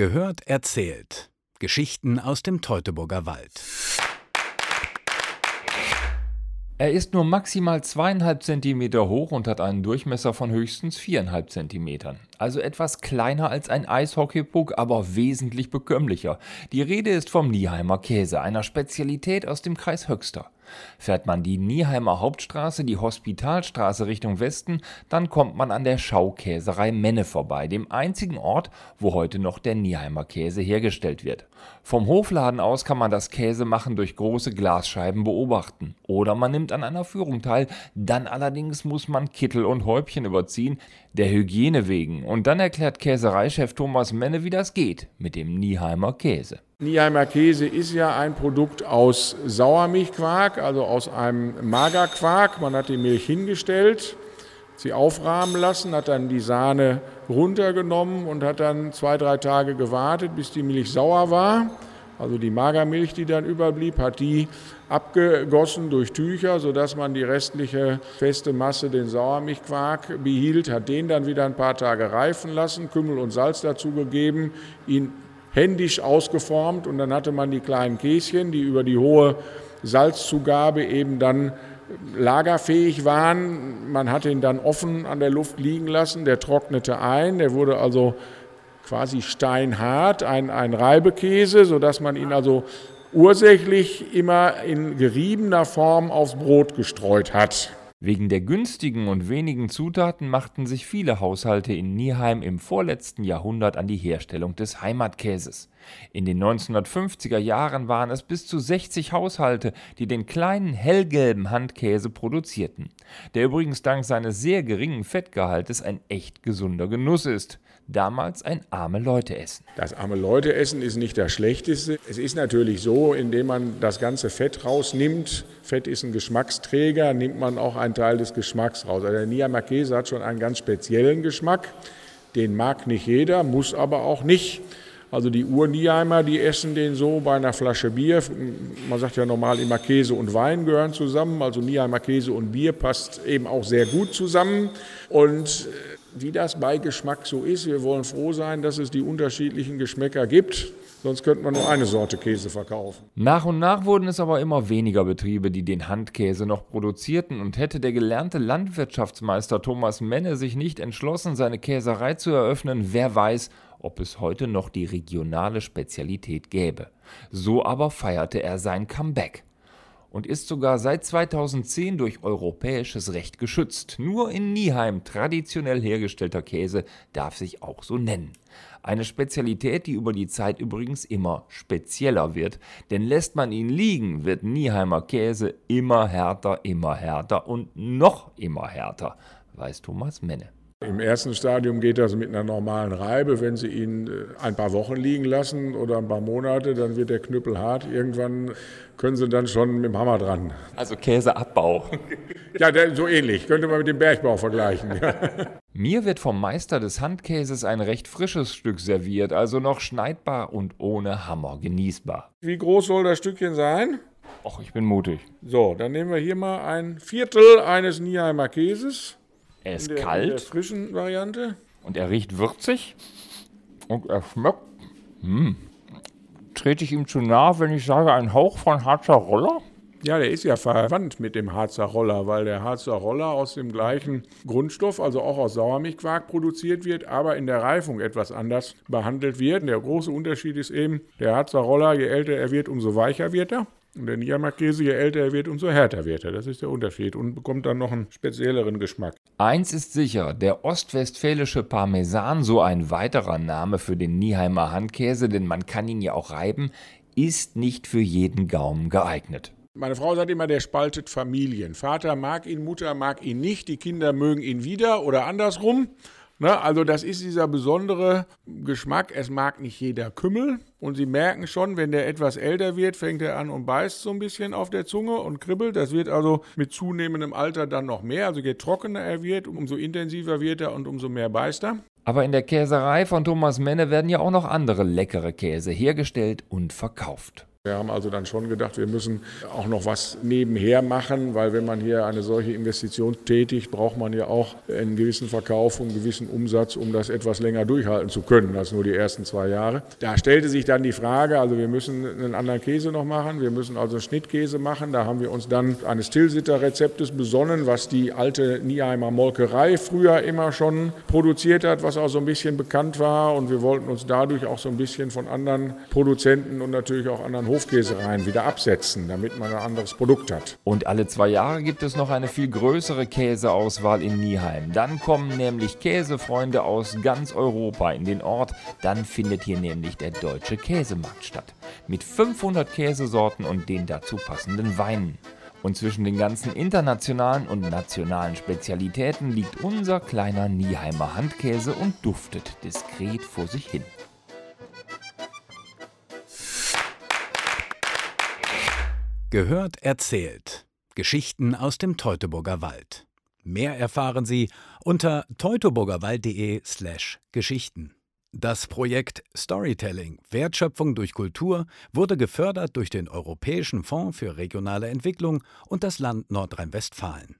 Gehört erzählt. Geschichten aus dem Teutoburger Wald. Er ist nur maximal zweieinhalb Zentimeter hoch und hat einen Durchmesser von höchstens viereinhalb Zentimetern. Also etwas kleiner als ein Eishockeypuck, aber wesentlich bekömmlicher. Die Rede ist vom Nieheimer Käse, einer Spezialität aus dem Kreis Höxter. Fährt man die Nieheimer Hauptstraße, die Hospitalstraße Richtung Westen, dann kommt man an der Schaukäserei Menne vorbei, dem einzigen Ort, wo heute noch der Nieheimer Käse hergestellt wird. Vom Hofladen aus kann man das Käsemachen durch große Glasscheiben beobachten. Oder man nimmt an einer Führung teil, dann allerdings muss man Kittel und Häubchen überziehen, der Hygiene wegen. Und dann erklärt Käsereichef Thomas Menne, wie das geht mit dem Nieheimer Käse. Nieheimer Käse ist ja ein Produkt aus Sauermilchquark, also aus einem Magerquark. Man hat die Milch hingestellt, sie aufrahmen lassen, hat dann die Sahne runtergenommen und hat dann zwei, drei Tage gewartet, bis die Milch sauer war. Also die Magermilch, die dann überblieb, hat die abgegossen durch Tücher, sodass man die restliche feste Masse, den Sauermilchquark, behielt, hat den dann wieder ein paar Tage reifen lassen, Kümmel und Salz dazugegeben, ihn händisch ausgeformt und dann hatte man die kleinen Käschen, die über die hohe Salzzugabe eben dann lagerfähig waren. Man hat ihn dann offen an der Luft liegen lassen, der trocknete ein, der wurde also quasi steinhart, ein, ein Reibekäse, sodass man ihn also ursächlich immer in geriebener Form aufs Brot gestreut hat. Wegen der günstigen und wenigen Zutaten machten sich viele Haushalte in Nieheim im vorletzten Jahrhundert an die Herstellung des Heimatkäses. In den 1950er Jahren waren es bis zu 60 Haushalte, die den kleinen hellgelben Handkäse produzierten, der übrigens dank seines sehr geringen Fettgehaltes ein echt gesunder Genuss ist damals ein arme Leute essen. Das arme Leute essen ist nicht das Schlechteste. Es ist natürlich so, indem man das ganze Fett rausnimmt. Fett ist ein Geschmacksträger, nimmt man auch einen Teil des Geschmacks raus. Also der Niamey Käse hat schon einen ganz speziellen Geschmack. Den mag nicht jeder, muss aber auch nicht. Also die Ur-Nieheimer, die essen den so bei einer Flasche Bier. Man sagt ja normal immer Käse und Wein gehören zusammen. Also Nieheimer Käse und Bier passt eben auch sehr gut zusammen. Und wie das bei Geschmack so ist. Wir wollen froh sein, dass es die unterschiedlichen Geschmäcker gibt. Sonst könnte man nur eine Sorte Käse verkaufen. Nach und nach wurden es aber immer weniger Betriebe, die den Handkäse noch produzierten. Und hätte der gelernte Landwirtschaftsmeister Thomas Menne sich nicht entschlossen, seine Käserei zu eröffnen, wer weiß, ob es heute noch die regionale Spezialität gäbe. So aber feierte er sein Comeback und ist sogar seit 2010 durch europäisches Recht geschützt. Nur in Nieheim traditionell hergestellter Käse darf sich auch so nennen. Eine Spezialität, die über die Zeit übrigens immer spezieller wird, denn lässt man ihn liegen, wird Nieheimer Käse immer härter, immer härter und noch immer härter, weiß Thomas Menne. Im ersten Stadium geht das mit einer normalen Reibe. Wenn Sie ihn äh, ein paar Wochen liegen lassen oder ein paar Monate, dann wird der Knüppel hart. Irgendwann können Sie dann schon mit dem Hammer dran. Also Käseabbau. Ja, so ähnlich. Könnte man mit dem Bergbau vergleichen. Mir wird vom Meister des Handkäses ein recht frisches Stück serviert, also noch schneidbar und ohne Hammer genießbar. Wie groß soll das Stückchen sein? Ach, ich bin mutig. So, dann nehmen wir hier mal ein Viertel eines Nieheimer Käses. Er ist in der, kalt. In der frischen Variante. Und er riecht würzig. Und er schmeckt. Hm. Trete ich ihm zu nah, wenn ich sage, ein Hauch von Harzer Roller? Ja, der ist ja verwandt mit dem Harzer Roller, weil der Harzer Roller aus dem gleichen Grundstoff, also auch aus Sauermilchquark produziert wird, aber in der Reifung etwas anders behandelt wird. Der große Unterschied ist eben, der Harzer Roller, je älter er wird, umso weicher wird er. Und der Niedermark-Käse, je älter er wird, umso härter wird er. Das ist der Unterschied und bekommt dann noch einen spezielleren Geschmack. Eins ist sicher, der ostwestfälische Parmesan, so ein weiterer Name für den Nieheimer Handkäse, denn man kann ihn ja auch reiben, ist nicht für jeden Gaumen geeignet. Meine Frau sagt immer, der spaltet Familien. Vater mag ihn, Mutter mag ihn nicht, die Kinder mögen ihn wieder oder andersrum. Ne, also das ist dieser besondere Geschmack. Es mag nicht jeder Kümmel. Und Sie merken schon, wenn der etwas älter wird, fängt er an und beißt so ein bisschen auf der Zunge und kribbelt. Das wird also mit zunehmendem Alter dann noch mehr. Also je trockener er wird, umso intensiver wird er und umso mehr beißt er. Aber in der Käserei von Thomas Menne werden ja auch noch andere leckere Käse hergestellt und verkauft. Wir haben also dann schon gedacht, wir müssen auch noch was nebenher machen, weil wenn man hier eine solche Investition tätigt, braucht man ja auch einen gewissen Verkauf und einen gewissen Umsatz, um das etwas länger durchhalten zu können als nur die ersten zwei Jahre. Da stellte sich dann die Frage, also wir müssen einen anderen Käse noch machen, wir müssen also Schnittkäse machen. Da haben wir uns dann eines Tilsiter-Rezeptes besonnen, was die alte Nieheimer Molkerei früher immer schon produziert hat, was auch so ein bisschen bekannt war und wir wollten uns dadurch auch so ein bisschen von anderen Produzenten und natürlich auch anderen Hofkäsereien wieder absetzen, damit man ein anderes Produkt hat. Und alle zwei Jahre gibt es noch eine viel größere Käseauswahl in Nieheim. Dann kommen nämlich Käsefreunde aus ganz Europa in den Ort. Dann findet hier nämlich der Deutsche Käsemarkt statt. Mit 500 Käsesorten und den dazu passenden Weinen. Und zwischen den ganzen internationalen und nationalen Spezialitäten liegt unser kleiner Nieheimer Handkäse und duftet diskret vor sich hin. Gehört erzählt. Geschichten aus dem Teutoburger Wald. Mehr erfahren Sie unter teutoburgerwald.de/slash Geschichten. Das Projekt Storytelling Wertschöpfung durch Kultur wurde gefördert durch den Europäischen Fonds für regionale Entwicklung und das Land Nordrhein-Westfalen.